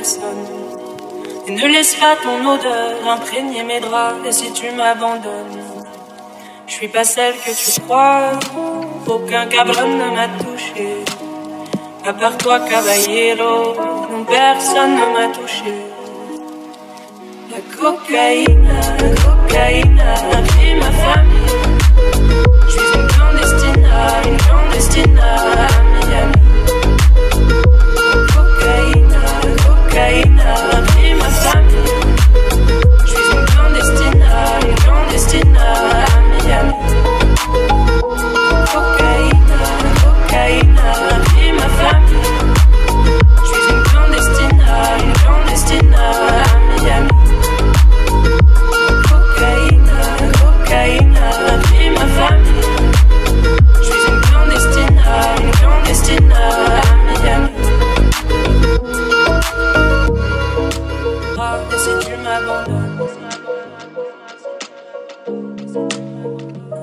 Et ne laisse pas ton odeur imprégner mes draps. Et si tu m'abandonnes, je suis pas celle que tu crois. Aucun cabron ne m'a touché. À part toi, caballero, non, personne ne m'a touché. La cocaïne, la cocaïne a pris ma famille. Je suis une clandestine, une clandestine cocaïne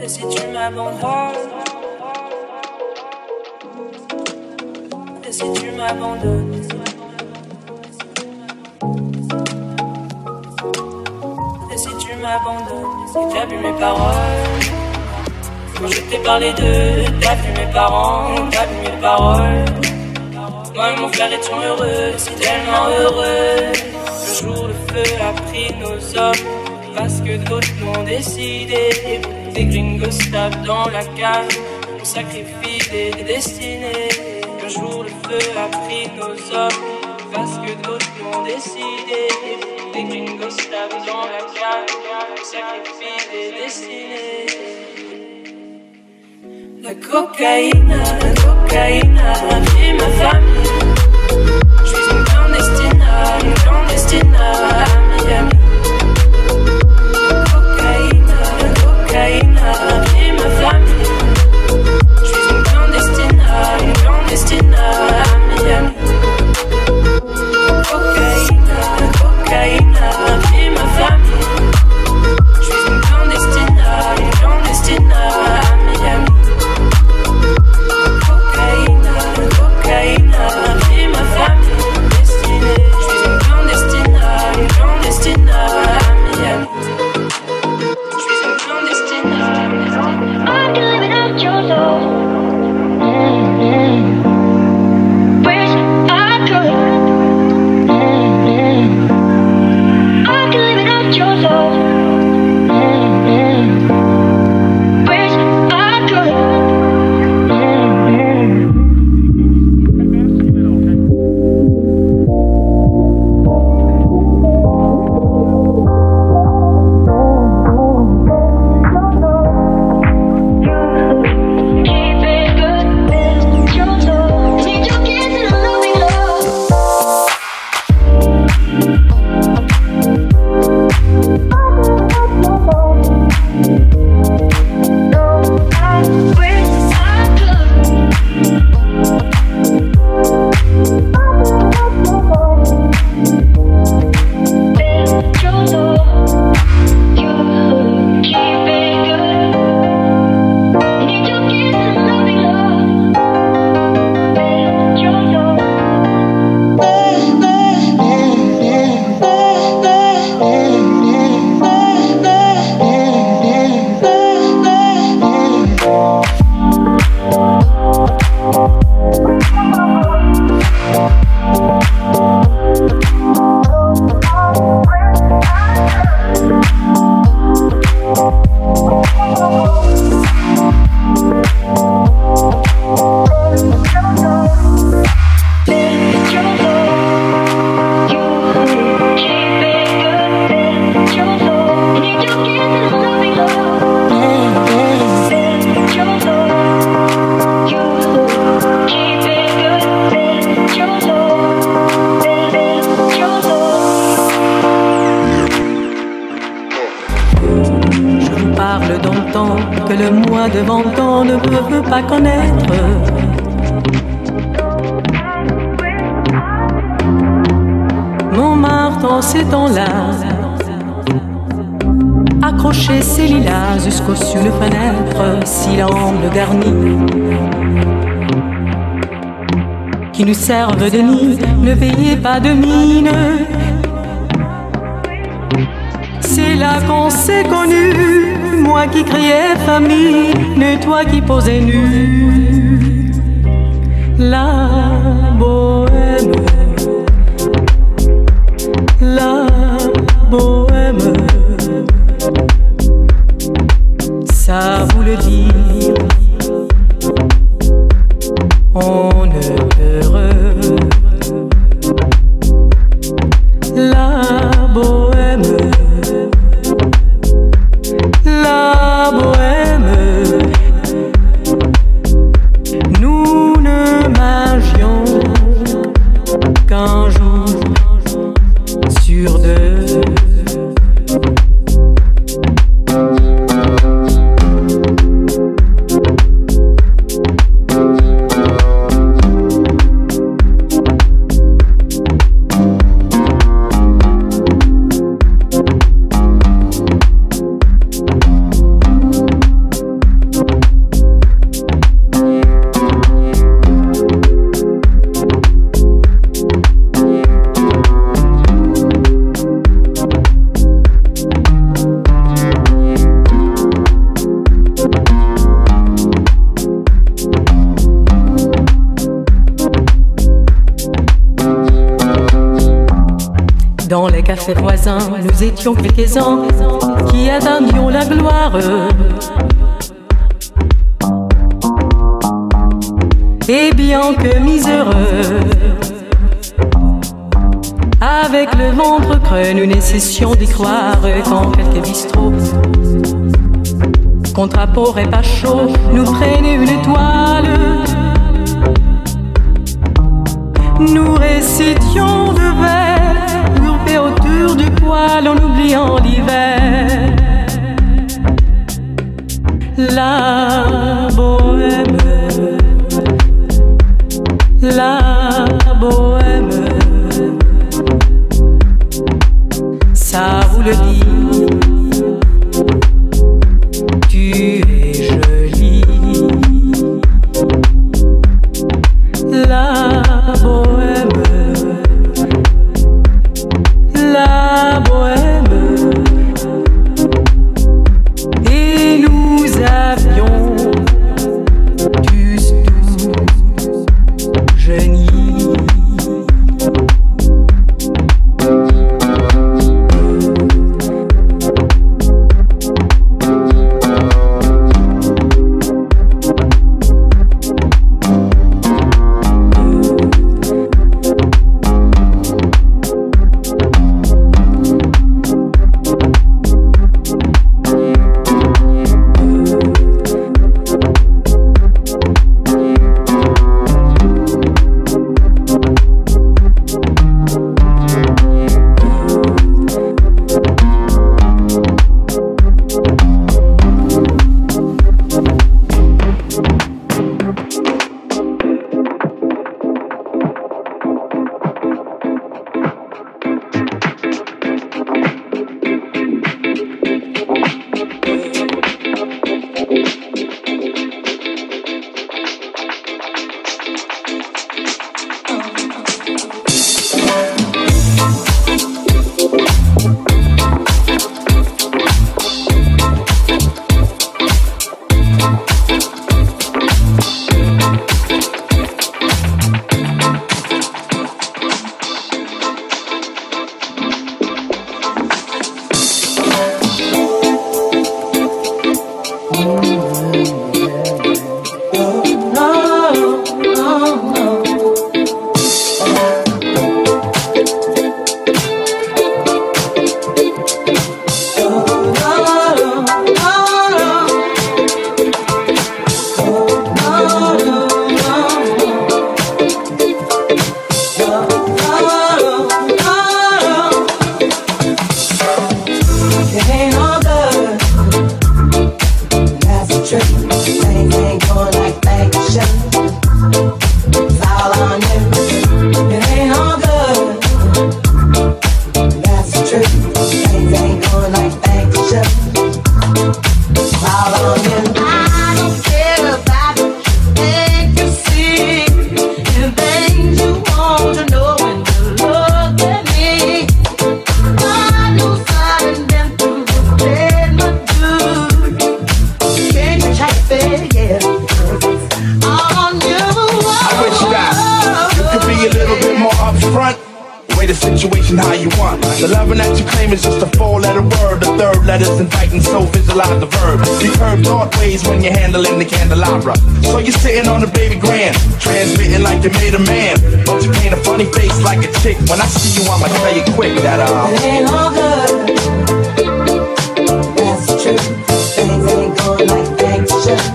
Et si tu m'abandonnes? Et si tu m'abandonnes? Et si tu m'abandonnes? Si t'as vu mes paroles? Quand je t'ai parlé d'eux T'as vu mes parents T'as vu mes paroles. Moi et mon frère étions heureux Si tellement heureux. Le jour le feu a pris nos hommes Parce que d'autres l'ont décidé Des gringos stables dans la cave. On sacrifie des destinées. Le jour le feu a pris nos hommes. Parce que d'autres l'ont décidé. Des gringos stables dans la cave. On sacrifie des destinées. La cocaïne, la cocaïne a ma famille. Je suis une clandestine, une clandestine qui nous servent de nid, ne payez pas de mine. C'est là qu'on s'est connu, moi qui criais famille, ne toi qui posais nu. La bohème, la bohème, étions quelques-uns qui attendions la gloire. Et bien que miséreux, avec le ventre creux, nous ne d'y croire quand quelques bistrots, contre et pas chaud, nous prennent une toile. Nous récitions de vers du poêle en oubliant l'hiver. La bohème, la bohème, ça vous le dit. Letter's inviting, so visualize the verb. Curved dark ways when you're handling the candelabra. So you're sitting on the baby grand, transmitting like you made a man. But you paint a funny face like a chick. When I see you, I'ma tell you quick that uh. It ain't all good. True. Things ain't going like they should.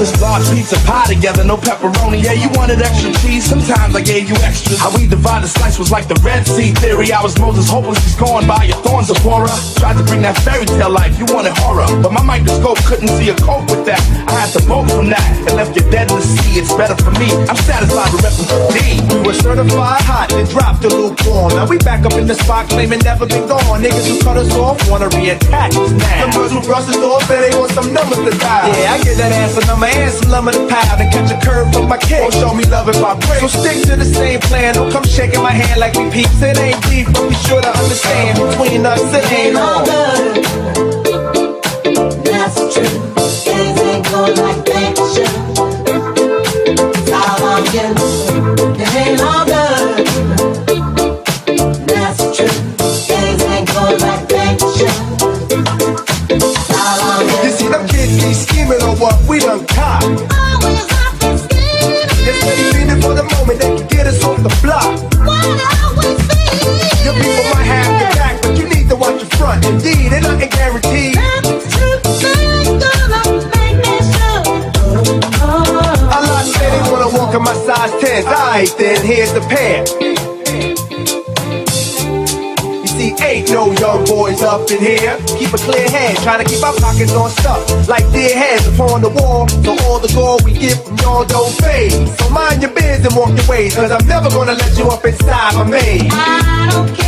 This large pizza pie together, no pepperoni. Yeah, you wanted extra cheese. Sometimes I gave you extras. How we divided slice was like the Red Sea theory. I was Moses, hopeless, he's gone by your thorns, Zipporah. Tried to bring that fairy tale life, you wanted horror. But my microscope couldn't see a cope with that. I had to bolt from that and left you dead in the sea. It's better for me. I'm satisfied with repping for D. We were certified hot, and dropped the lukewarm. Now we back up in the spot, claiming never been gone. Niggas who cut us off wanna reattach us now. Them girls who brush us off, and they want some numbers to die. Yeah, I get that ass a number and some lumber to pile. And catch a curve from my kick. Won't oh, show me love if I break. So stick to the same plan. Don't come shaking my hand like we peeps. It ain't deep, but be sure to understand. Between us, it ain't ain't all Keep a clear head, trying to keep our pockets on stuff. Like dead heads upon the wall. So all the gold we get from y'all don't fade. So mind your biz and walk your ways. Cause I'm never gonna let you up inside my maze. I don't care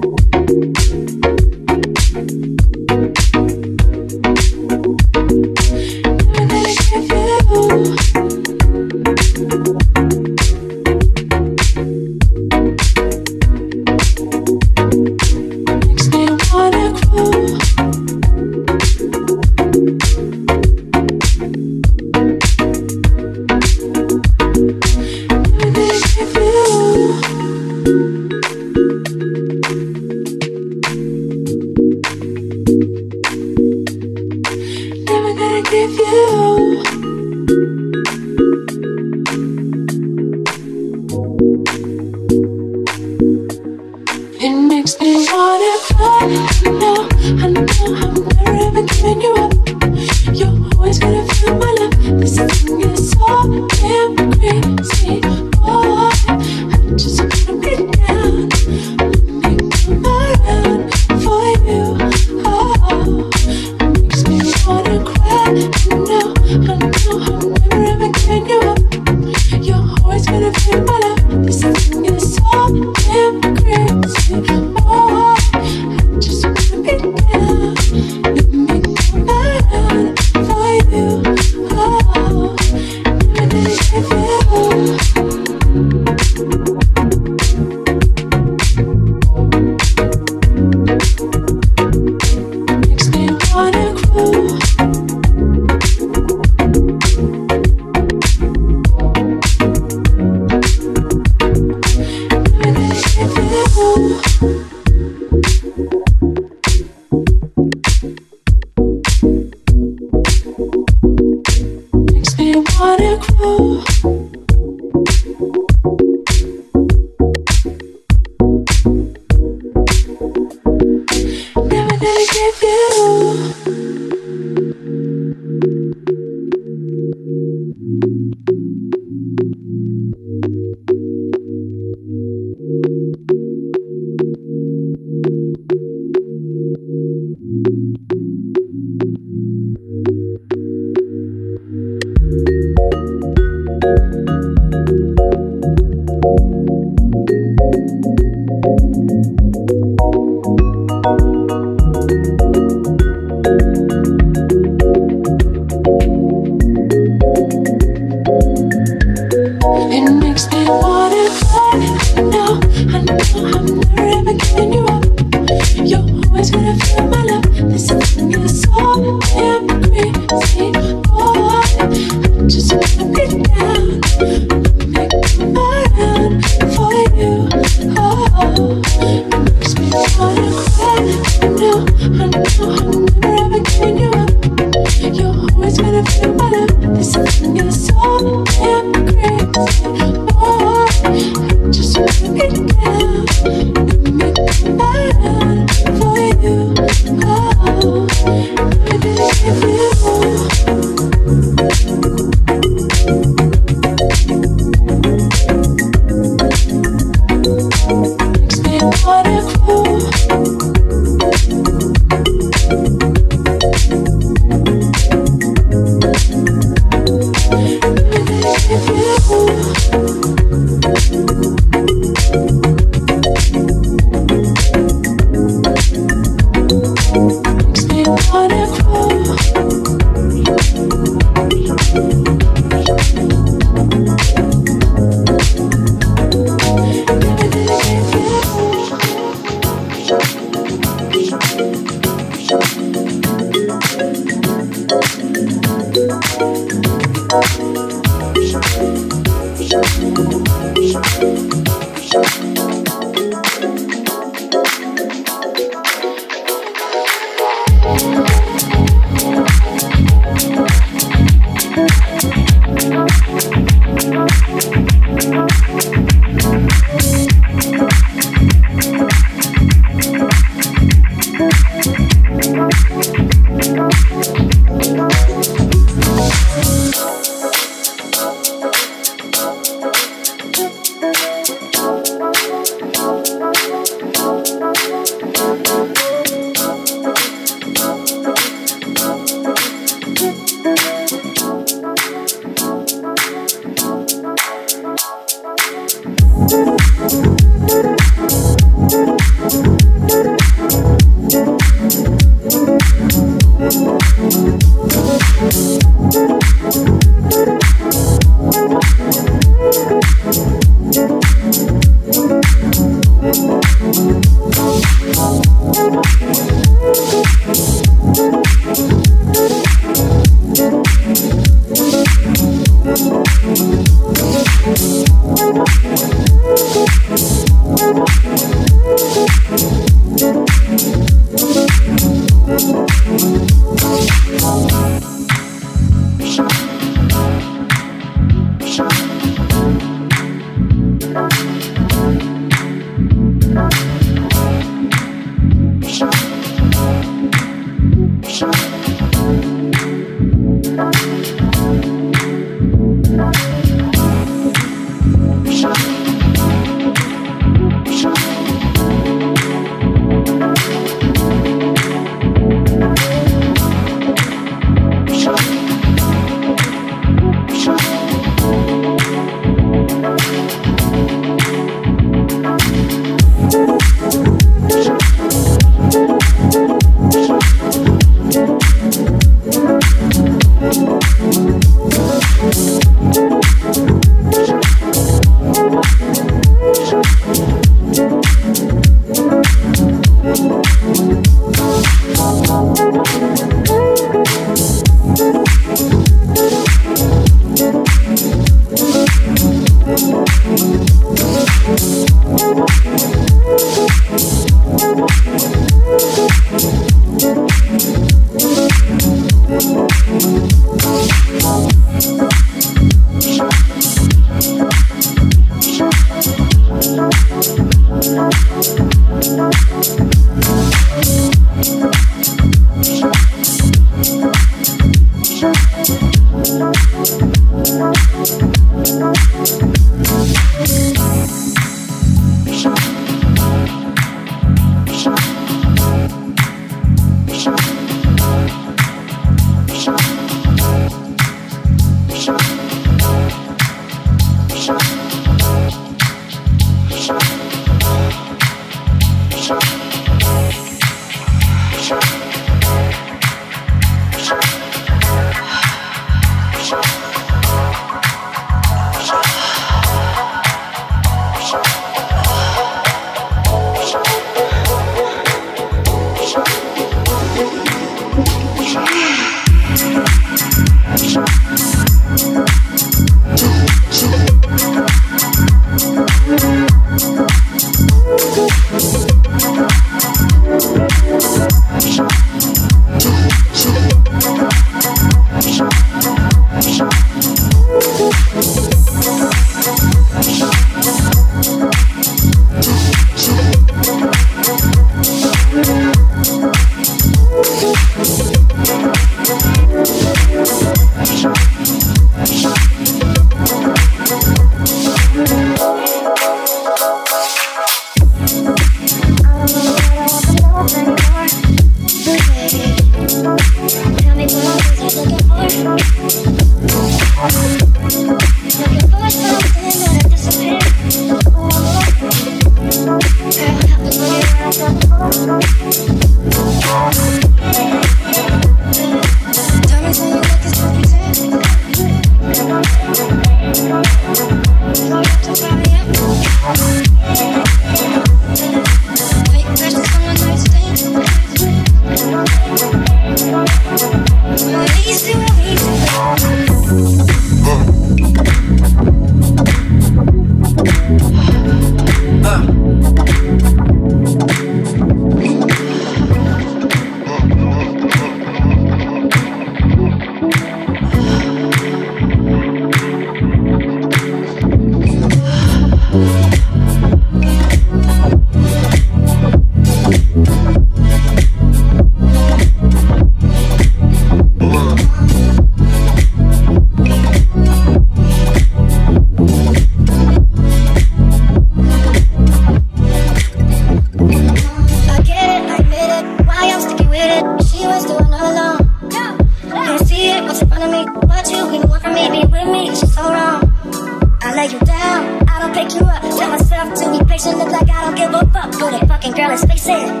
down, I don't pick you up. Tell myself to be patient, look like I don't give a fuck. Who that fucking girl is facing?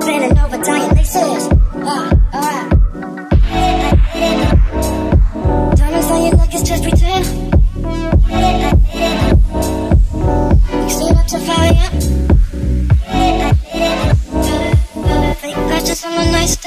Bending over, tying laces. Uh, alright. Diamonds on your neck is just pretend. You stood up to 5 a.m. Fake crashes on the night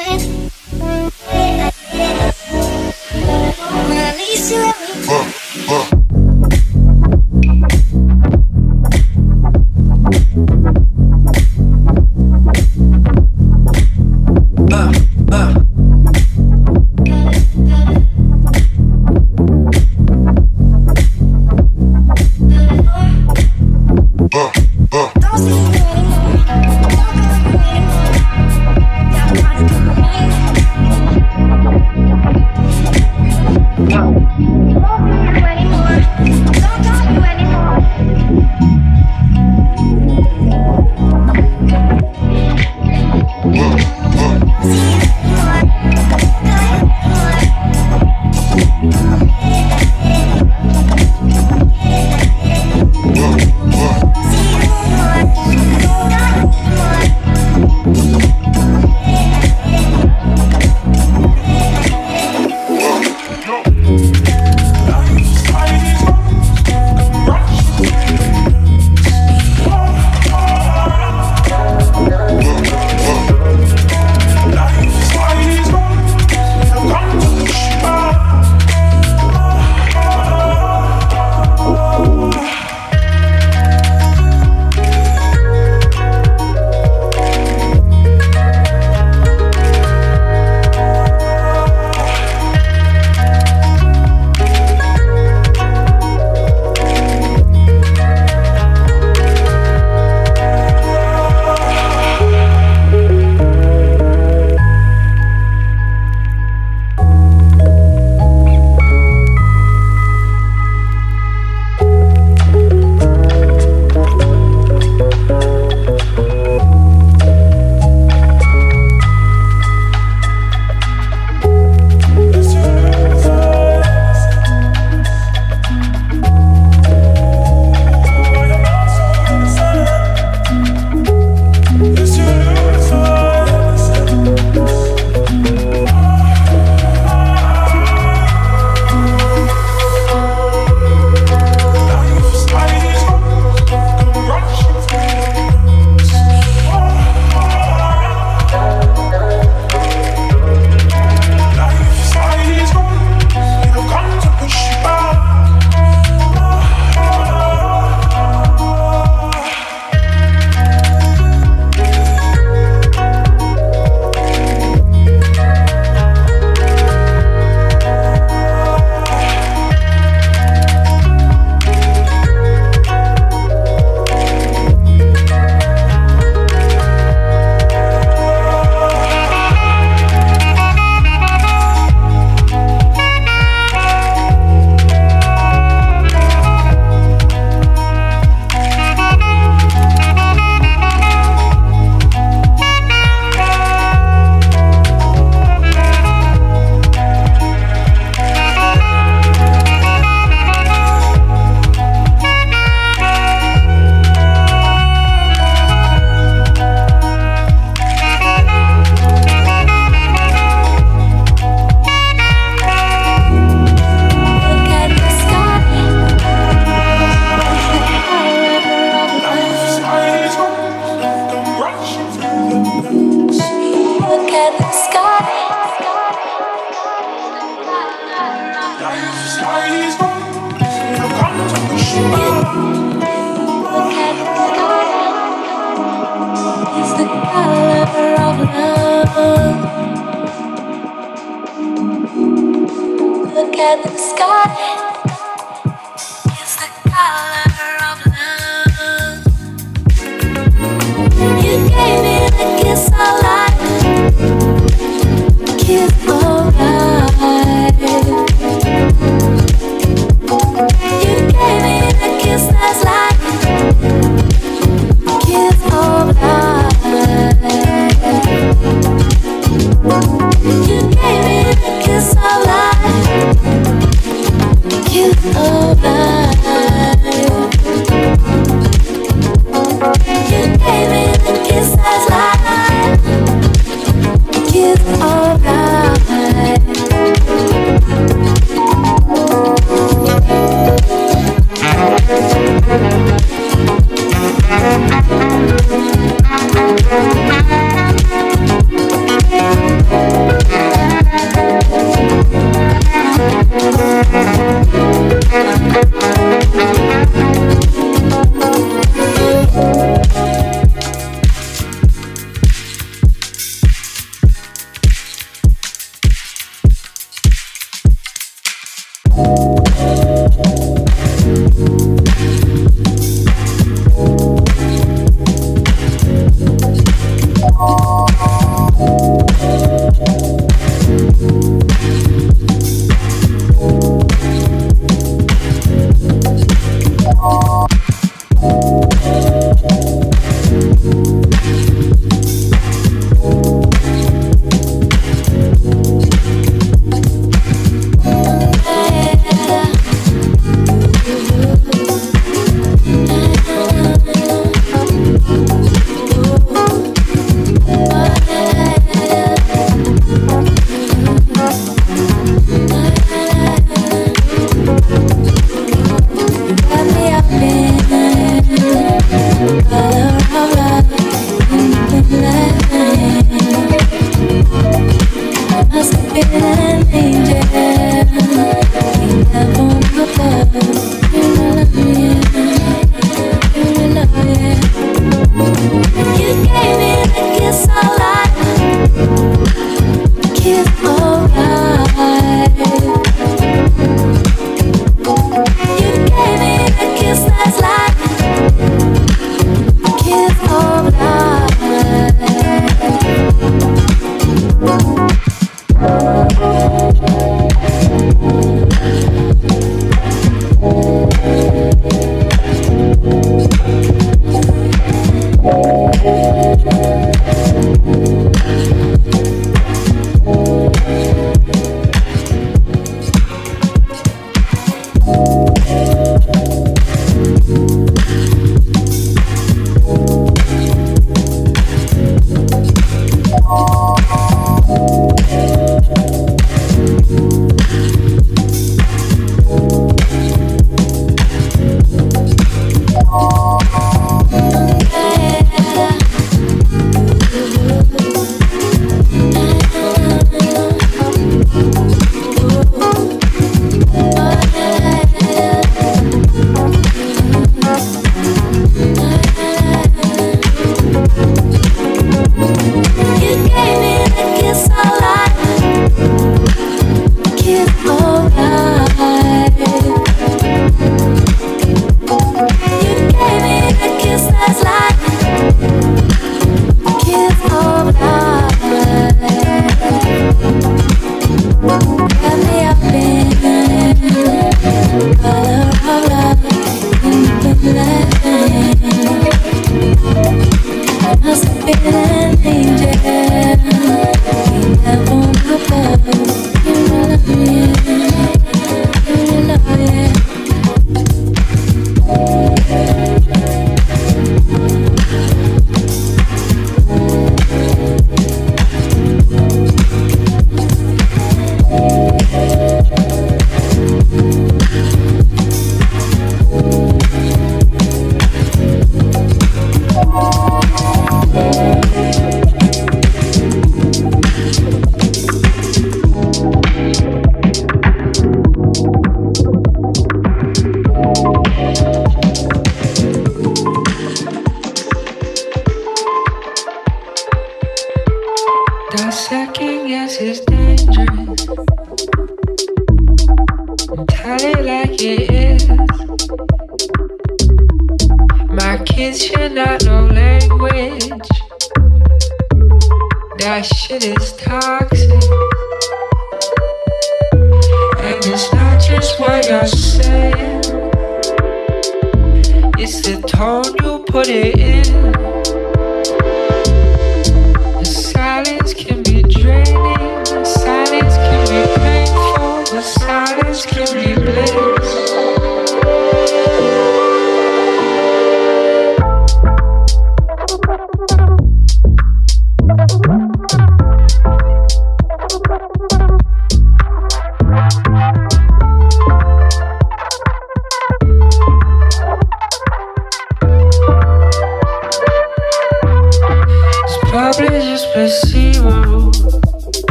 with all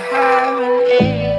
I have an end.